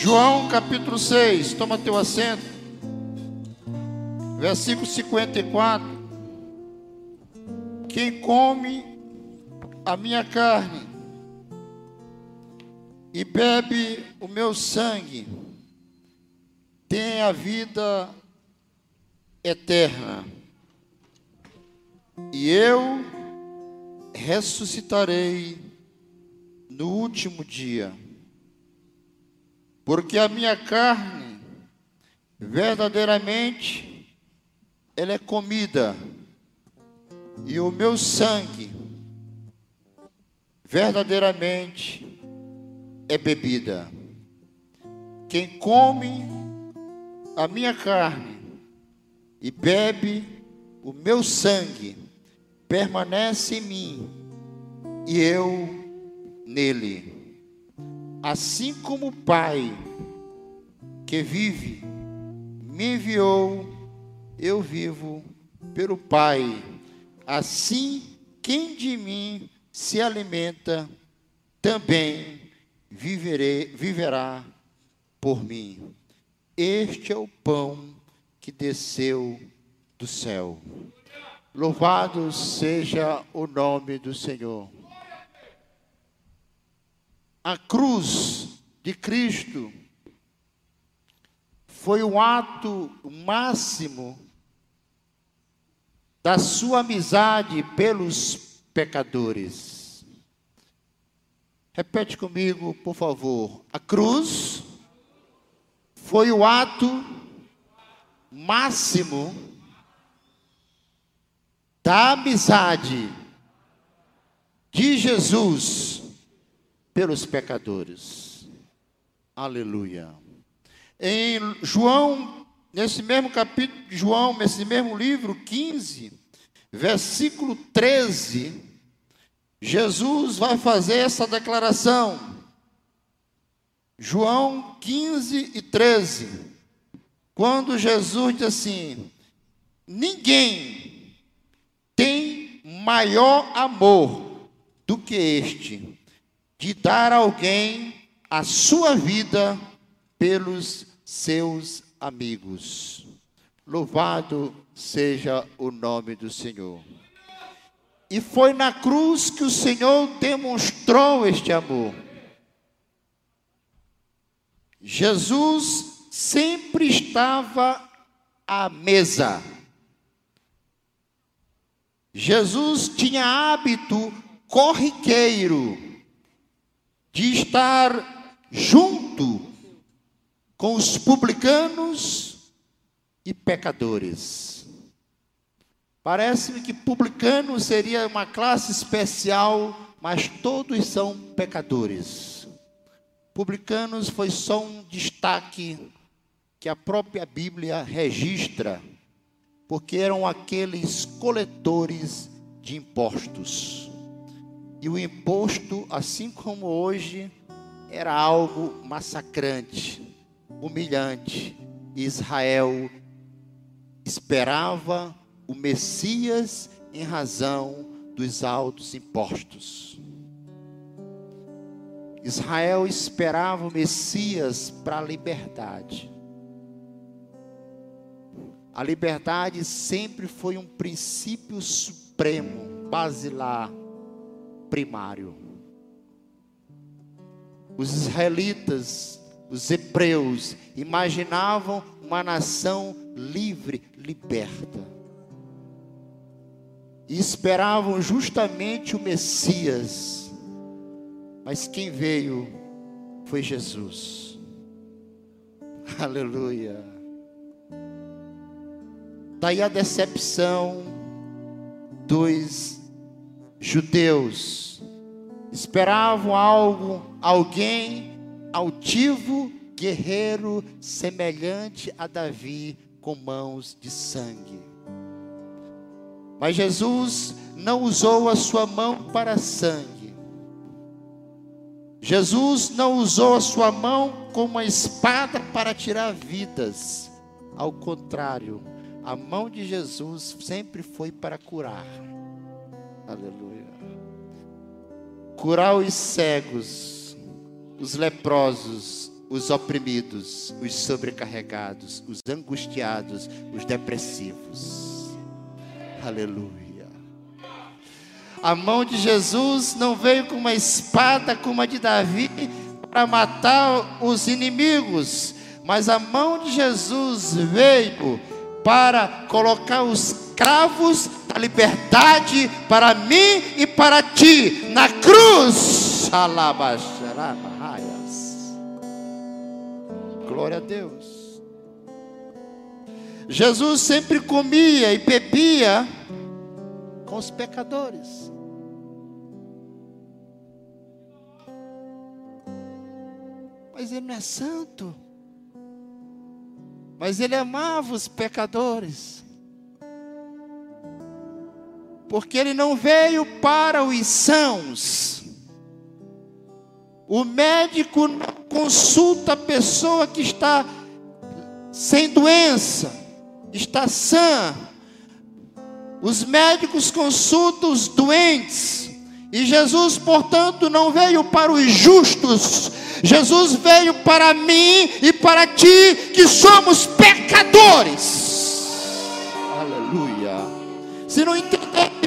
João capítulo 6, toma teu assento. Versículo 54. Quem come a minha carne e bebe o meu sangue tem a vida eterna. E eu ressuscitarei no último dia. Porque a minha carne, verdadeiramente, ela é comida, e o meu sangue, verdadeiramente, é bebida. Quem come a minha carne e bebe o meu sangue, permanece em mim e eu nele. Assim como o Pai que vive me enviou, eu vivo pelo Pai. Assim, quem de mim se alimenta, também viverei, viverá por mim. Este é o pão que desceu do céu. Louvado seja o nome do Senhor a cruz de Cristo foi o ato máximo da sua amizade pelos pecadores. Repete comigo, por favor. A cruz foi o ato máximo da amizade de Jesus pelos pecadores. Aleluia. Em João, nesse mesmo capítulo de João, nesse mesmo livro 15, versículo 13, Jesus vai fazer essa declaração. João 15 e 13. Quando Jesus diz assim: Ninguém tem maior amor do que este, de dar a alguém a sua vida pelos seus amigos. Louvado seja o nome do Senhor. E foi na cruz que o Senhor demonstrou este amor. Jesus sempre estava à mesa. Jesus tinha hábito corriqueiro de estar junto com os publicanos e pecadores. Parece-me que publicano seria uma classe especial, mas todos são pecadores. Publicanos foi só um destaque que a própria Bíblia registra, porque eram aqueles coletores de impostos. E o imposto, assim como hoje, era algo massacrante, humilhante. Israel esperava o Messias em razão dos altos impostos. Israel esperava o Messias para a liberdade. A liberdade sempre foi um princípio supremo, basilar primário. Os israelitas, os hebreus, imaginavam uma nação livre, liberta. E esperavam justamente o Messias. Mas quem veio foi Jesus. Aleluia. Daí a decepção dos judeus esperavam algo, alguém altivo, guerreiro, semelhante a Davi, com mãos de sangue. Mas Jesus não usou a sua mão para sangue. Jesus não usou a sua mão como uma espada para tirar vidas. Ao contrário, a mão de Jesus sempre foi para curar. Aleluia. Curar os cegos, os leprosos, os oprimidos, os sobrecarregados, os angustiados, os depressivos. Aleluia. A mão de Jesus não veio com uma espada como a de Davi para matar os inimigos, mas a mão de Jesus veio para colocar os cravos da liberdade para mim e para ti na cruz. Glória a Deus. Jesus sempre comia e bebia com os pecadores. Mas ele não é santo. Mas ele amava os pecadores. Porque ele não veio para os sãos. O médico não consulta a pessoa que está sem doença, está sã. Os médicos consultam os doentes. E Jesus, portanto, não veio para os justos, Jesus veio para mim e para ti, que somos pecadores. Aleluia. Se não entender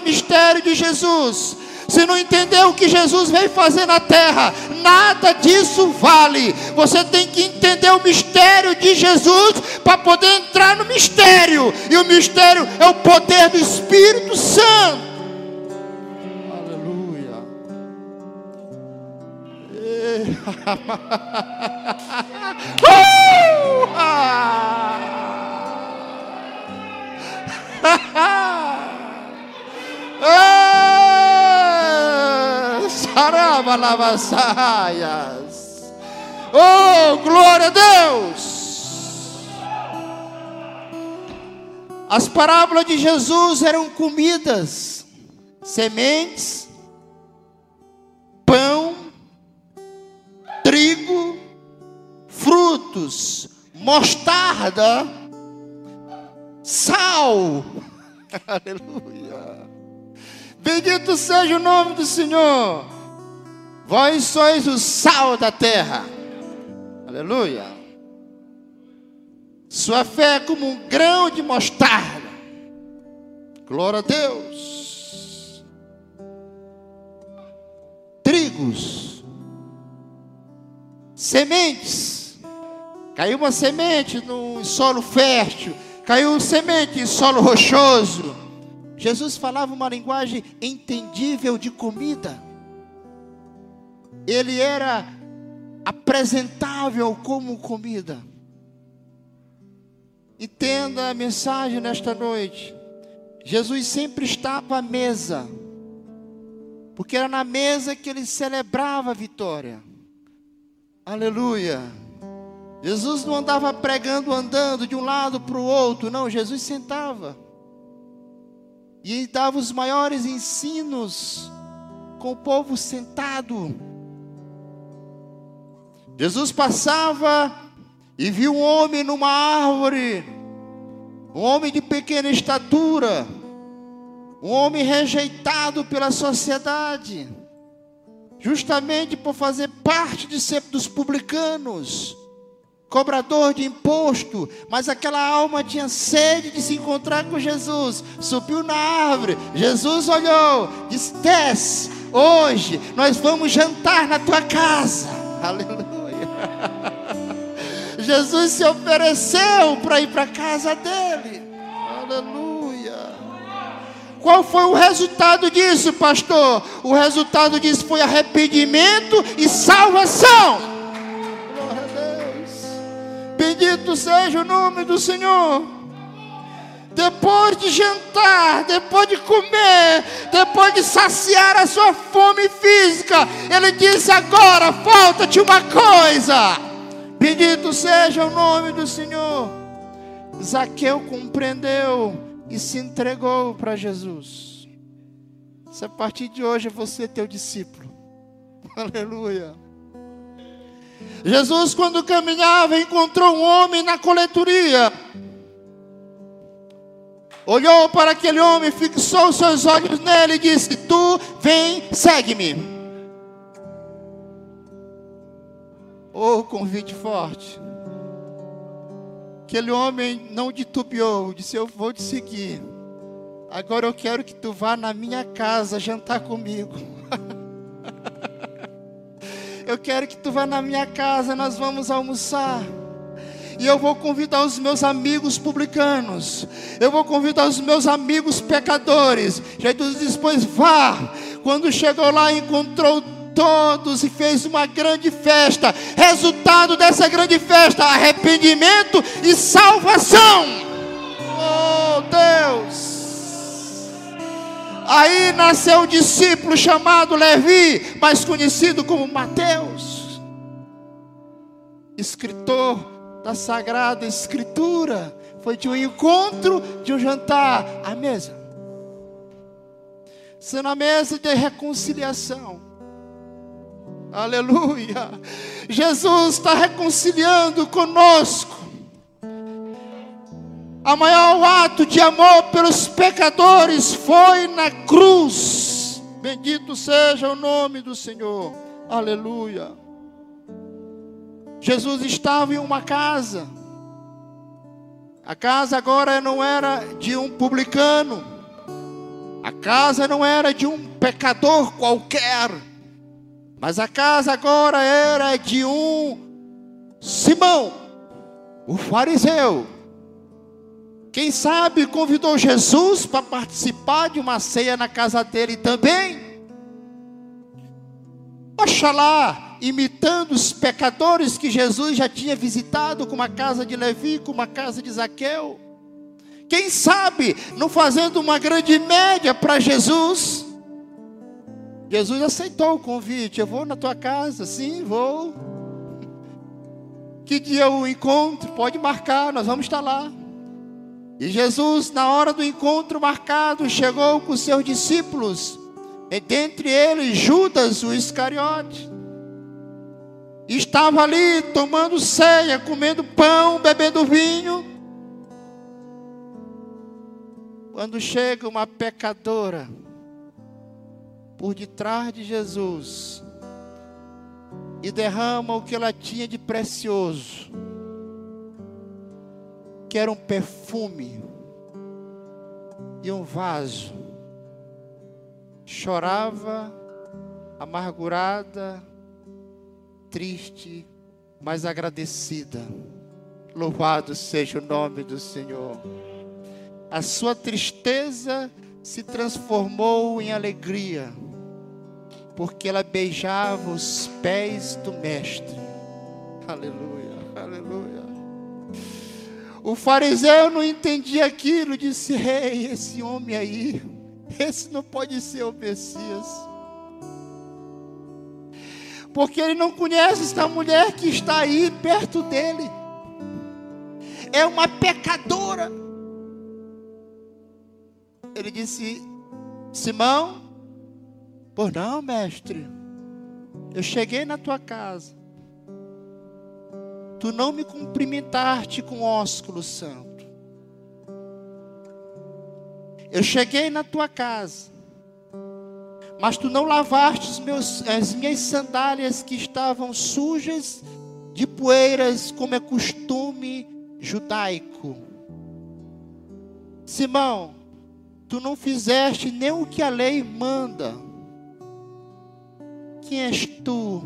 mistério de Jesus, se não entender o que Jesus veio fazer na terra, nada disso vale. Você tem que entender o mistério de Jesus para poder entrar no mistério. E o mistério é o poder do Espírito Santo. Sarabalavassaias. Oh, glória a Deus! As parábolas de Jesus eram comidas, sementes, pão trigo, frutos, mostarda, sal. Aleluia. Bendito seja o nome do Senhor. Vós sois o sal da terra. Aleluia. Sua fé é como um grão de mostarda. Glória a Deus. Trigos Sementes. Caiu uma semente no solo fértil, caiu semente em solo rochoso. Jesus falava uma linguagem entendível de comida. Ele era apresentável como comida. Entenda a mensagem nesta noite. Jesus sempre estava à mesa, porque era na mesa que ele celebrava a vitória. Aleluia. Jesus não andava pregando, andando de um lado para o outro, não, Jesus sentava. E dava os maiores ensinos com o povo sentado. Jesus passava e viu um homem numa árvore, um homem de pequena estatura, um homem rejeitado pela sociedade justamente por fazer parte de ser dos publicanos, cobrador de imposto, mas aquela alma tinha sede de se encontrar com Jesus, subiu na árvore, Jesus olhou, disse: Desce, hoje nós vamos jantar na tua casa, aleluia. Jesus se ofereceu para ir para a casa dele, aleluia. Qual foi o resultado disso, pastor? O resultado disso foi arrependimento e salvação. Glória a Deus. Bendito seja o nome do Senhor. Depois de jantar, depois de comer, depois de saciar a sua fome física, ele disse: Agora falta-te uma coisa. Bendito seja o nome do Senhor. Zaqueu compreendeu e se entregou para Jesus. Se a partir de hoje você é teu discípulo. Aleluia. Jesus, quando caminhava, encontrou um homem na coletoria. Olhou para aquele homem, fixou seus olhos nele e disse: Tu vem, segue-me. Oh, convite forte. Aquele homem não titubeou, disse: Eu vou te seguir. Agora eu quero que tu vá na minha casa jantar comigo. eu quero que tu vá na minha casa, nós vamos almoçar. E eu vou convidar os meus amigos publicanos. Eu vou convidar os meus amigos pecadores. Jesus disse: Pois vá. Quando chegou lá, encontrou todos e fez uma grande festa. Resultado dessa grande festa: arrependimento e salvação. Oh Deus! Aí nasceu um discípulo chamado Levi, mais conhecido como Mateus, escritor da Sagrada Escritura. Foi de um encontro, de um jantar à mesa. Sendo a mesa de reconciliação. Aleluia. Jesus está reconciliando conosco. O maior ato de amor pelos pecadores foi na cruz. Bendito seja o nome do Senhor. Aleluia. Jesus estava em uma casa. A casa agora não era de um publicano. A casa não era de um pecador qualquer. Mas a casa agora era de um Simão, o fariseu. Quem sabe convidou Jesus para participar de uma ceia na casa dele também. Oxalá, imitando os pecadores que Jesus já tinha visitado, como a casa de Levi, como a casa de Zaqueu. Quem sabe, não fazendo uma grande média para Jesus. Jesus aceitou o convite. Eu vou na tua casa, sim, vou. Que dia o encontro? Pode marcar, nós vamos estar lá. E Jesus, na hora do encontro marcado, chegou com seus discípulos, e dentre eles Judas, o Iscariote. Estava ali tomando ceia, comendo pão, bebendo vinho. Quando chega uma pecadora por detrás de Jesus e derrama o que ela tinha de precioso, que era um perfume e um vaso, chorava, amargurada, triste, mas agradecida. Louvado seja o nome do Senhor. A sua tristeza se transformou em alegria, porque ela beijava os pés do Mestre. Aleluia, aleluia. O fariseu não entendia aquilo, disse: Ei, esse homem aí, esse não pode ser o Messias porque ele não conhece esta mulher que está aí perto dele. É uma pecadora. Ele disse: Simão, por não, mestre, eu cheguei na tua casa, tu não me cumprimentaste com ósculo santo. Eu cheguei na tua casa, mas tu não lavaste meus, as minhas sandálias que estavam sujas de poeiras, como é costume judaico. Simão, tu não fizeste nem o que a lei manda. Quem és tu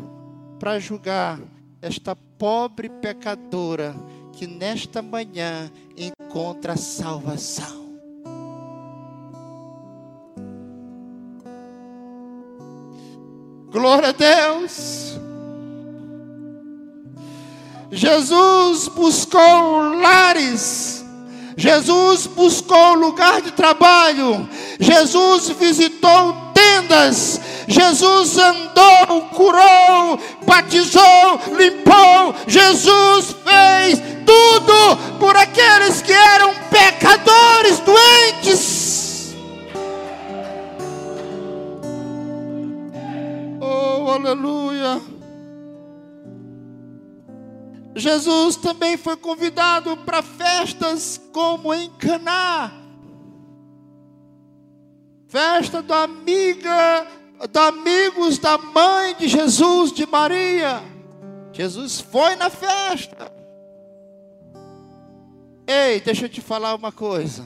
para julgar esta pobre pecadora que nesta manhã encontra salvação? Glória a Deus. Jesus buscou lares. Jesus buscou lugar de trabalho. Jesus visitou tendas. Jesus andou, curou, batizou, limpou. Jesus fez tudo por aqueles que eram pecadores, doentes. Aleluia. Jesus também foi convidado para festas como em Caná. Festa da amiga, da amigos da mãe de Jesus, de Maria. Jesus foi na festa. Ei, deixa eu te falar uma coisa.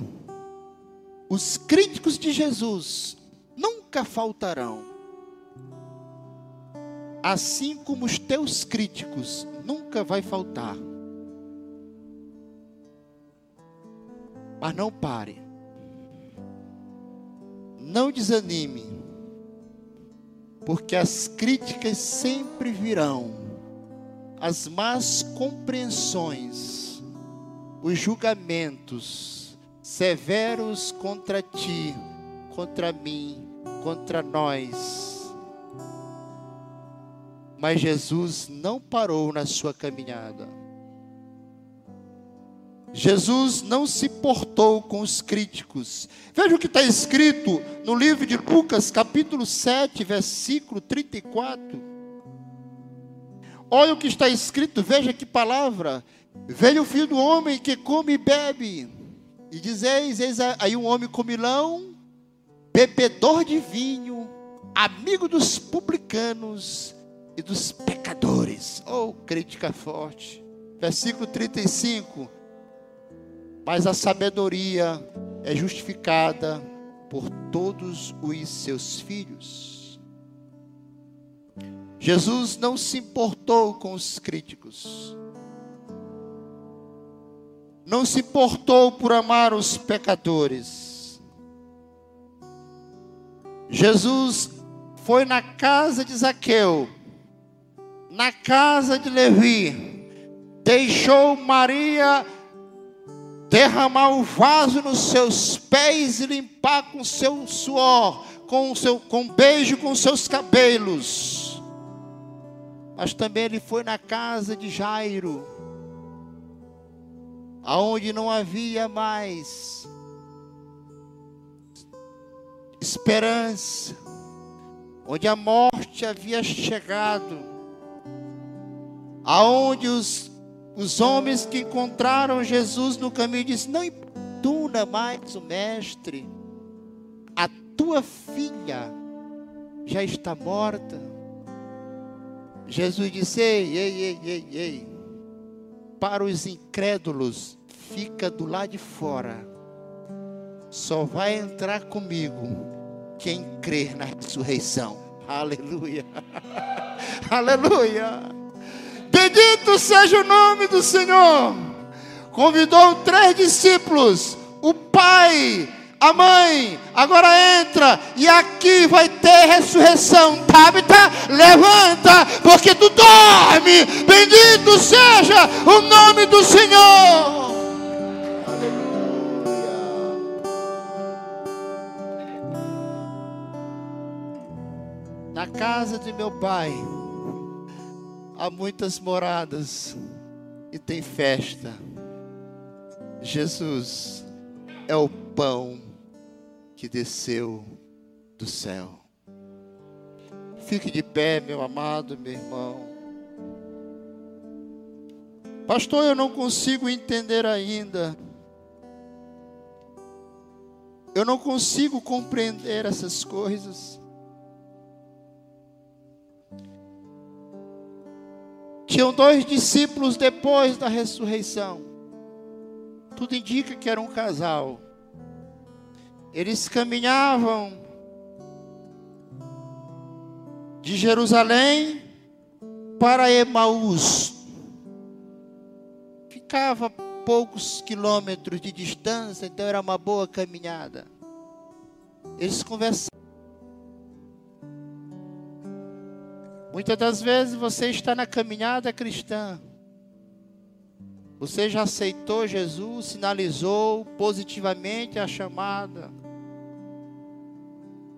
Os críticos de Jesus nunca faltarão. Assim como os teus críticos nunca vai faltar. Mas não pare. Não desanime. Porque as críticas sempre virão. As más compreensões, os julgamentos severos contra ti, contra mim, contra nós. Mas Jesus não parou na sua caminhada. Jesus não se portou com os críticos. Veja o que está escrito no livro de Lucas, capítulo 7, versículo 34. Olha o que está escrito, veja que palavra. Veio o filho do homem que come e bebe. E dizeis, eis aí um homem comilão, bebedor de vinho, amigo dos publicanos e dos pecadores. Oh, crítica forte. Versículo 35 mas a sabedoria é justificada por todos os seus filhos. Jesus não se importou com os críticos. Não se importou por amar os pecadores. Jesus foi na casa de Zaqueu, na casa de Levi, deixou Maria derramar o vaso nos seus pés e limpar com seu suor, com seu com beijo com seus cabelos. Mas também ele foi na casa de Jairo, aonde não havia mais esperança, onde a morte havia chegado, aonde os os homens que encontraram Jesus no caminho disseram: Não importuna mais o mestre, a tua filha já está morta. Jesus disse: Ei, ei, ei, ei, ei. Para os incrédulos, fica do lado de fora. Só vai entrar comigo quem crer na ressurreição. Aleluia. Aleluia. Bendito seja o nome do Senhor. Convidou três discípulos, o pai, a mãe, agora entra e aqui vai ter ressurreição. Tabita, levanta, porque tu dorme. Bendito seja o nome do Senhor. Na casa de meu pai há muitas moradas e tem festa. Jesus é o pão que desceu do céu. Fique de pé, meu amado, meu irmão. Pastor, eu não consigo entender ainda. Eu não consigo compreender essas coisas. Tinham dois discípulos depois da ressurreição. Tudo indica que era um casal. Eles caminhavam de Jerusalém para Emaús. Ficava poucos quilômetros de distância, então era uma boa caminhada. Eles conversavam. Muitas das vezes você está na caminhada cristã. Você já aceitou Jesus, sinalizou positivamente a chamada.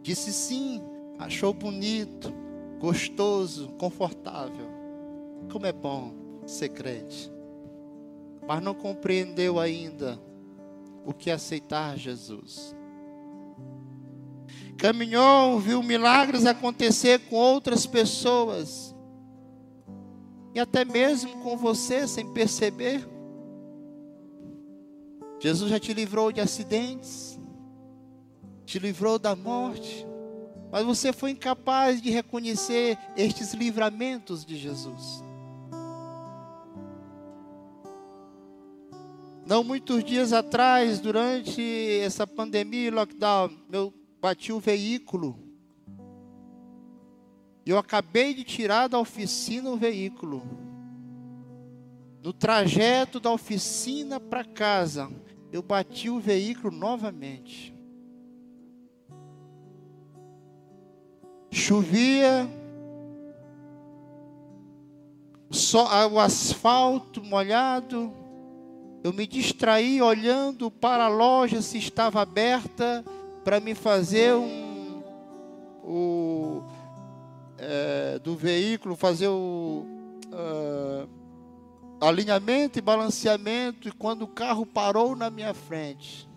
Disse sim, achou bonito, gostoso, confortável. Como é bom ser crente. Mas não compreendeu ainda o que é aceitar Jesus caminhou, viu milagres acontecer com outras pessoas, e até mesmo com você, sem perceber. Jesus já te livrou de acidentes, te livrou da morte, mas você foi incapaz de reconhecer estes livramentos de Jesus. Não muitos dias atrás, durante essa pandemia e lockdown, meu bati o veículo. Eu acabei de tirar da oficina o veículo. No trajeto da oficina para casa, eu bati o veículo novamente. Chovia, só o asfalto molhado. Eu me distraí olhando para a loja se estava aberta para me fazer um o é, do veículo, fazer o uh, alinhamento e balanceamento. E quando o carro parou na minha frente,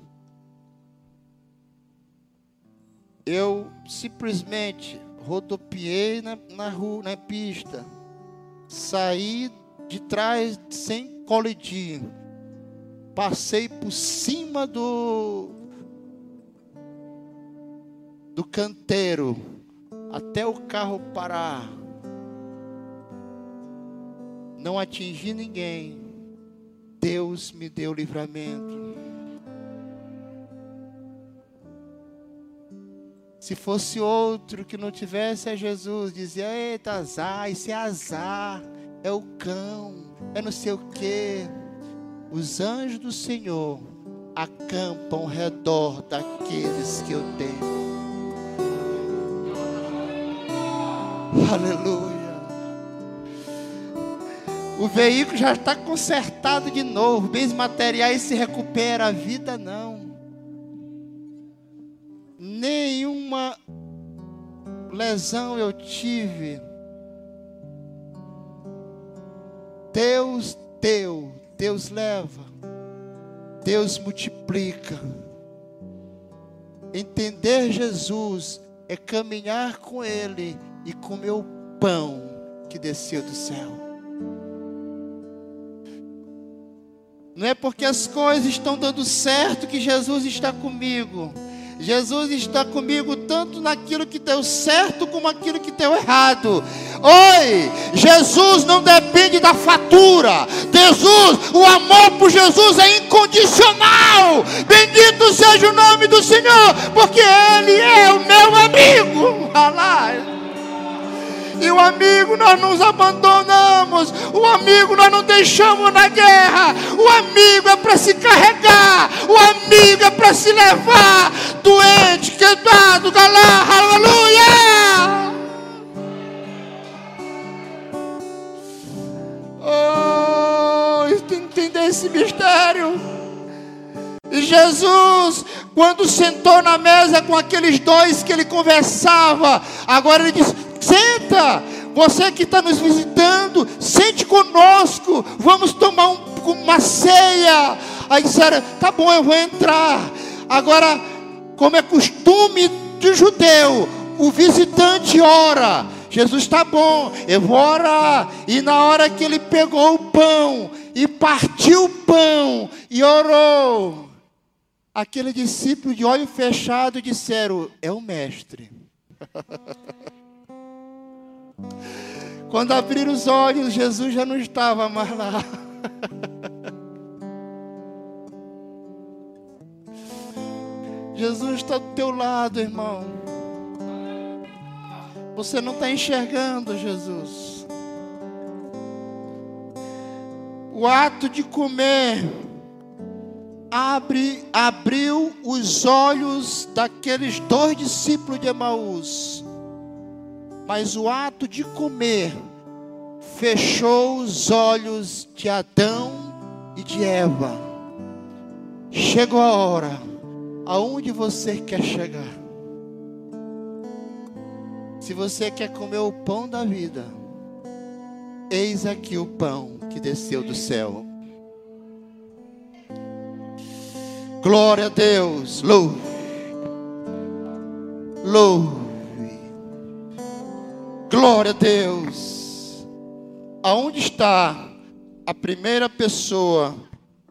eu simplesmente rodopiei na, na rua, na pista saí de trás sem colidir. Passei por cima do do canteiro até o carro parar. Não atingi ninguém. Deus me deu livramento. Se fosse outro que não tivesse a Jesus, dizia: Eita, azar, isso é azar, é o cão, é não sei o quê. Os anjos do Senhor acampam ao redor daqueles que eu tenho. Aleluia. O veículo já está consertado de novo, bens materiais se recupera, a vida não nenhuma lesão eu tive. Deus deu, Deus leva, Deus multiplica. Entender Jesus é caminhar com Ele e comer o pão que desceu do céu. Não é porque as coisas estão dando certo que Jesus está comigo. Jesus está comigo tanto naquilo que deu certo como naquilo que deu errado. Oi, Jesus não depende da fatura. Jesus, o amor por Jesus é incondicional. Bendito seja o nome do Senhor, porque Ele é o meu amigo. Alá. E o amigo nós nos abandonamos. O amigo nós não deixamos na guerra. O amigo é para se carregar. O amigo é para se levar. Doente, quebrado, galá, aleluia. Oh, entender esse mistério. E Jesus, quando sentou na mesa com aqueles dois que ele conversava, agora ele diz: Senta, você que está nos visitando, sente conosco, vamos tomar um, uma ceia. Aí disseram: Tá bom, eu vou entrar. Agora, como é costume de judeu, o visitante ora. Jesus está bom, eu vou orar. E na hora que ele pegou o pão e partiu o pão e orou, aquele discípulo de olho fechado disseram: É o mestre. Quando abriram os olhos, Jesus já não estava mais lá. Jesus está do teu lado, irmão. Você não está enxergando Jesus. O ato de comer abre, abriu os olhos daqueles dois discípulos de Emaús. Mas o ato de comer fechou os olhos de Adão e de Eva. Chegou a hora. Aonde você quer chegar? Se você quer comer o pão da vida, eis aqui o pão que desceu do céu. Glória a Deus. Louve. Louve. Glória a Deus. Aonde está a primeira pessoa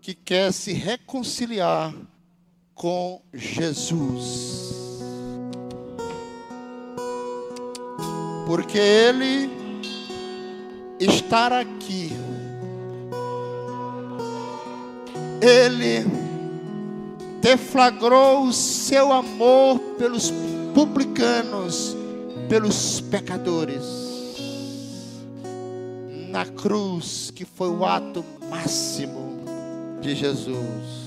que quer se reconciliar com Jesus? Porque Ele estar aqui, ele deflagrou o seu amor pelos publicanos, pelos pecadores. Na cruz, que foi o ato máximo de Jesus.